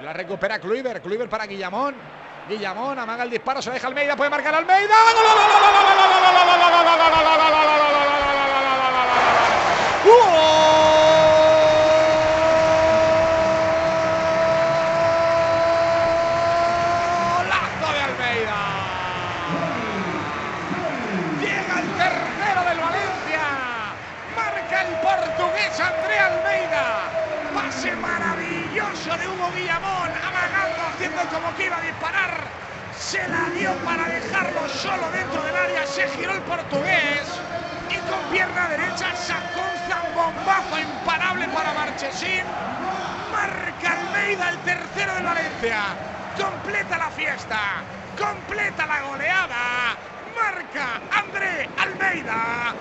La recupera Kluivert, Kluivert para Guillamón. Guillamón amaga el disparo, se deja Almeida, puede marcar Almeida. ¡Golazo Almeida! Llega el tercero del Valencia. Marca el portugués André Almeida. Hugo Guillamón, amagando, haciendo como que iba a disparar. Se la dio para dejarlo solo dentro del área. Se giró el portugués y con pierna derecha sacó un zambombazo imparable para Marchesín. Marca Almeida el tercero del Valencia. Completa la fiesta. Completa la goleada. Marca André Almeida.